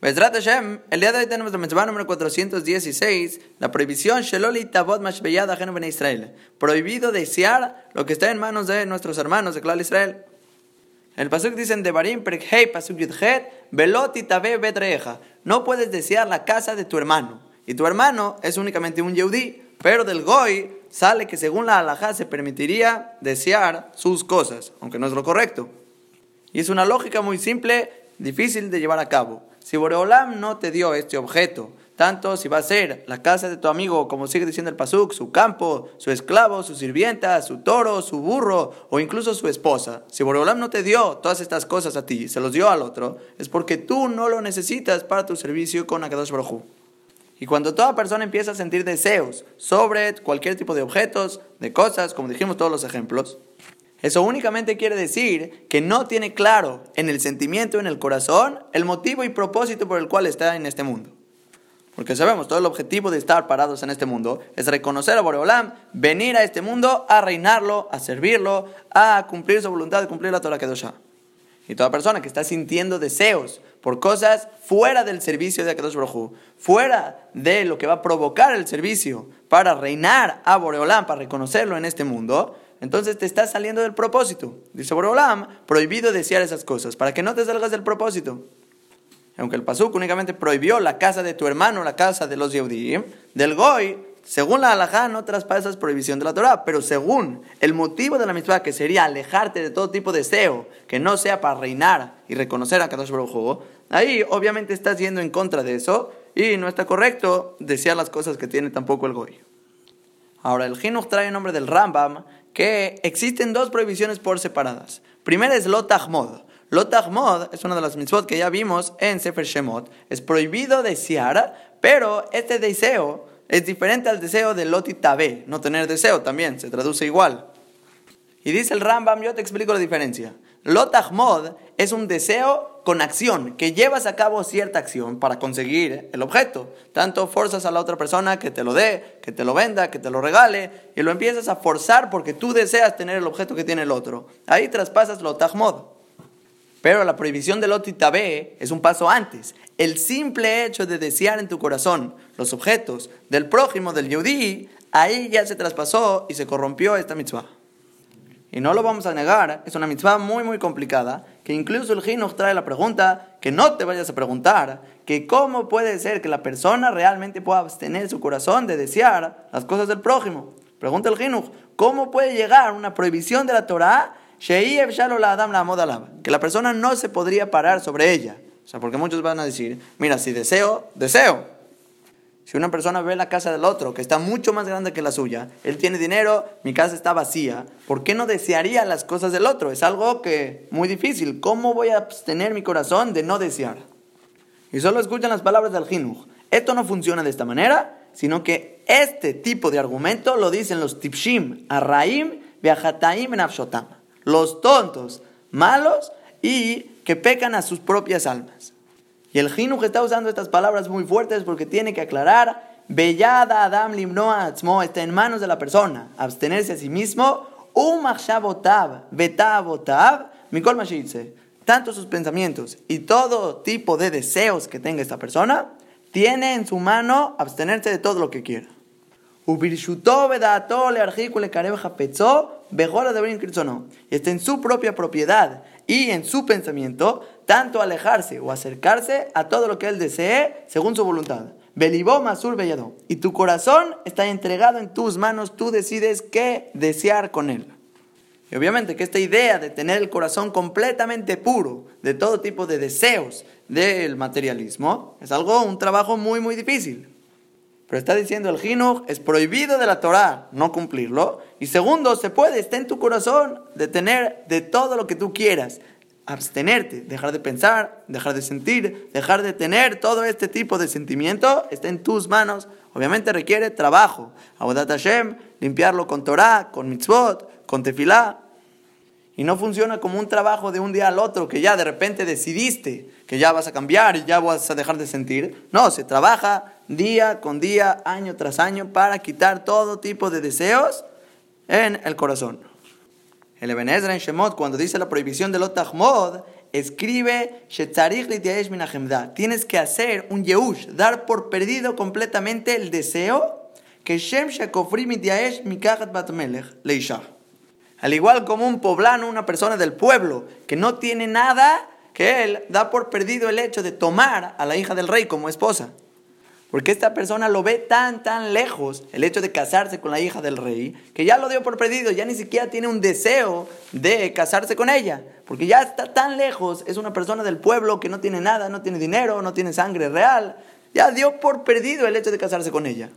Bezrat Hashem, el día de hoy tenemos la mitzvah número 416, la prohibición Sheloli Tabot Mashbeyad Ajeno Ben Israel. Prohibido desear lo que está en manos de nuestros hermanos de Clal Israel. En el pasuk dicen de Barim Hei pasuk Yudhet, Veloti Tabe Bedreja. No puedes desear la casa de tu hermano. Y tu hermano es únicamente un Yehudi, pero del Goy sale que según la halajá se permitiría desear sus cosas, aunque no es lo correcto. Y es una lógica muy simple, difícil de llevar a cabo. Si Boreolam no te dio este objeto, tanto si va a ser la casa de tu amigo, como sigue diciendo el Pasuk, su campo, su esclavo, su sirvienta, su toro, su burro o incluso su esposa, si Boreolam no te dio todas estas cosas a ti, se los dio al otro, es porque tú no lo necesitas para tu servicio con Akadosh Baruj y cuando toda persona empieza a sentir deseos sobre cualquier tipo de objetos, de cosas, como dijimos todos los ejemplos, eso únicamente quiere decir que no tiene claro en el sentimiento, en el corazón, el motivo y propósito por el cual está en este mundo. Porque sabemos, todo el objetivo de estar parados en este mundo es reconocer a Boreolam, venir a este mundo a reinarlo, a servirlo, a cumplir su voluntad, de cumplir la Torah Kedoshah. Y toda persona que está sintiendo deseos por cosas fuera del servicio de Akadosh Baruj fuera de lo que va a provocar el servicio para reinar a Boreolam, para reconocerlo en este mundo, entonces te estás saliendo del propósito. Dice Borolam, prohibido desear esas cosas, para que no te salgas del propósito. Aunque el Pasuk únicamente prohibió la casa de tu hermano, la casa de los Yehudim, del Goy, según la halajá no traspasas prohibición de la Torah, pero según el motivo de la mitzvah, que sería alejarte de todo tipo de deseo, que no sea para reinar y reconocer a Kadosh Baruj ahí obviamente estás yendo en contra de eso y no está correcto desear las cosas que tiene tampoco el Goy. Ahora, el Jinuch trae el nombre del Rambam, que existen dos prohibiciones por separadas. Primera es Lotahmod. Lotahmod es una de las mitzvot que ya vimos en Sefer Shemot. Es prohibido desear, pero este deseo es diferente al deseo de Lotitabe, no tener deseo también, se traduce igual. Y dice el Rambam, yo te explico la diferencia. Lotahmod es un deseo con acción, que llevas a cabo cierta acción para conseguir el objeto. Tanto forzas a la otra persona que te lo dé, que te lo venda, que te lo regale, y lo empiezas a forzar porque tú deseas tener el objeto que tiene el otro. Ahí traspasas Lotahmod. Pero la prohibición de Lotitabe es un paso antes. El simple hecho de desear en tu corazón los objetos del prójimo, del Yehudi, ahí ya se traspasó y se corrompió esta mitzvah. Y no lo vamos a negar, es una mitzvah muy muy complicada, que incluso el Jinuch trae la pregunta, que no te vayas a preguntar, que cómo puede ser que la persona realmente pueda abstener su corazón de desear las cosas del prójimo. Pregunta el Jinuch, ¿cómo puede llegar una prohibición de la Torah que la persona no se podría parar sobre ella? O sea, porque muchos van a decir, mira, si deseo, deseo. Si una persona ve la casa del otro, que está mucho más grande que la suya, él tiene dinero, mi casa está vacía, ¿por qué no desearía las cosas del otro? Es algo que muy difícil. ¿Cómo voy a abstener mi corazón de no desear? Y solo escuchan las palabras del Jinuj. Esto no funciona de esta manera, sino que este tipo de argumento lo dicen los tipshim, arraim, viajataim, nafshotam. Los tontos, malos y que pecan a sus propias almas. Y el Jinuj está usando estas palabras muy fuertes porque tiene que aclarar, Bellada Adam Limnoa Atzmo está en manos de la persona, abstenerse a sí mismo, Mikol tanto sus pensamientos y todo tipo de deseos que tenga esta persona, tiene en su mano abstenerse de todo lo que quiera. Y está en su propia propiedad y en su pensamiento, tanto alejarse o acercarse a todo lo que él desee según su voluntad. Masur. Y tu corazón está entregado en tus manos, tú decides qué desear con él. Y obviamente que esta idea de tener el corazón completamente puro de todo tipo de deseos del materialismo es algo, un trabajo muy, muy difícil. Pero está diciendo el Jinuj, es prohibido de la Torah no cumplirlo. Y segundo, se puede, está en tu corazón de tener de todo lo que tú quieras. Abstenerte, dejar de pensar, dejar de sentir, dejar de tener todo este tipo de sentimiento, está en tus manos. Obviamente requiere trabajo. Abodat Hashem, limpiarlo con Torah, con mitzvot, con tefilá. Y no funciona como un trabajo de un día al otro, que ya de repente decidiste que ya vas a cambiar y ya vas a dejar de sentir. No, se trabaja día con día, año tras año, para quitar todo tipo de deseos en el corazón. El Ebenezer en Shemot, cuando dice la prohibición del Otahmod, escribe Tienes que hacer un Yehush, dar por perdido completamente el deseo que Shem Al igual como un poblano, una persona del pueblo que no tiene nada, que él da por perdido el hecho de tomar a la hija del rey como esposa. Porque esta persona lo ve tan, tan lejos, el hecho de casarse con la hija del rey, que ya lo dio por perdido, ya ni siquiera tiene un deseo de casarse con ella. Porque ya está tan lejos, es una persona del pueblo que no tiene nada, no tiene dinero, no tiene sangre real. Ya dio por perdido el hecho de casarse con ella.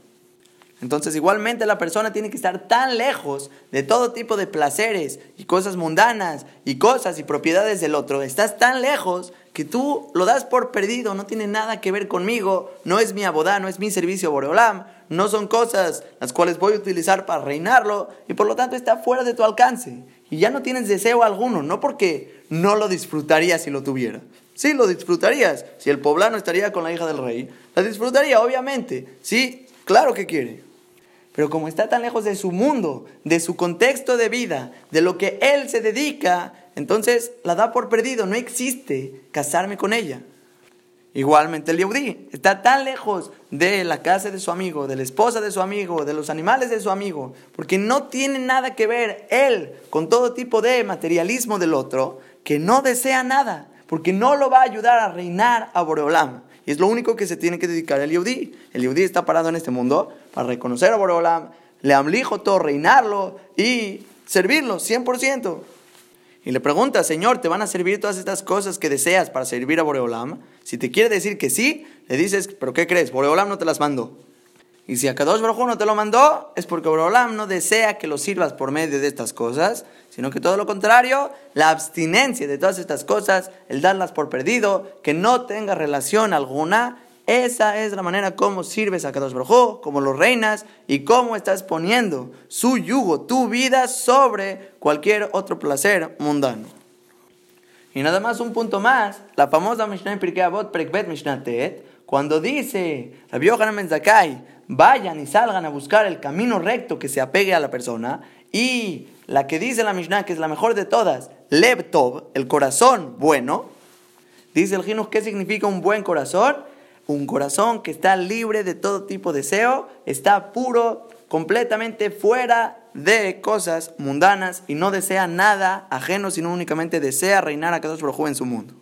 Entonces igualmente la persona tiene que estar tan lejos de todo tipo de placeres y cosas mundanas y cosas y propiedades del otro. Estás tan lejos que tú lo das por perdido, no tiene nada que ver conmigo, no es mi abodá, no es mi servicio Boreolam, no son cosas las cuales voy a utilizar para reinarlo y por lo tanto está fuera de tu alcance. Y ya no tienes deseo alguno, no porque no lo disfrutarías si lo tuviera. Sí, lo disfrutarías. Si el poblano estaría con la hija del rey, la disfrutaría, obviamente. Sí, claro que quiere. Pero como está tan lejos de su mundo, de su contexto de vida, de lo que él se dedica, entonces la da por perdido. No existe casarme con ella. Igualmente el Yehudi está tan lejos de la casa de su amigo, de la esposa de su amigo, de los animales de su amigo, porque no tiene nada que ver él con todo tipo de materialismo del otro, que no desea nada, porque no lo va a ayudar a reinar a Boreolam. Es lo único que se tiene que dedicar el Yehudi. El Yehudi está parado en este mundo para reconocer a Boreolam, le amlijo todo, reinarlo y servirlo 100%. Y le pregunta, Señor, ¿te van a servir todas estas cosas que deseas para servir a Boreolam? Si te quiere decir que sí, le dices, ¿pero qué crees? Boreolam no te las mandó. Y si a Kadosh Baruj no te lo mandó, es porque Boreolam no desea que lo sirvas por medio de estas cosas, sino que todo lo contrario, la abstinencia de todas estas cosas, el darlas por perdido, que no tenga relación alguna esa es la manera como sirves a Kadosh Baruj como lo reinas y cómo estás poniendo su yugo, tu vida sobre cualquier otro placer mundano. Y nada más un punto más, la famosa Mishnah Pirkei Avot Prekbet Mishnah Tet, cuando dice Rabbi Yohanan Menzakai, vayan y salgan a buscar el camino recto que se apegue a la persona, y la que dice la Mishnah, que es la mejor de todas, Lev Tov, el corazón bueno, dice el Jinuj, ¿qué significa un buen corazón? un corazón que está libre de todo tipo de deseo, está puro, completamente fuera de cosas mundanas y no desea nada ajeno, sino únicamente desea reinar a Kadosh Baruj en su mundo.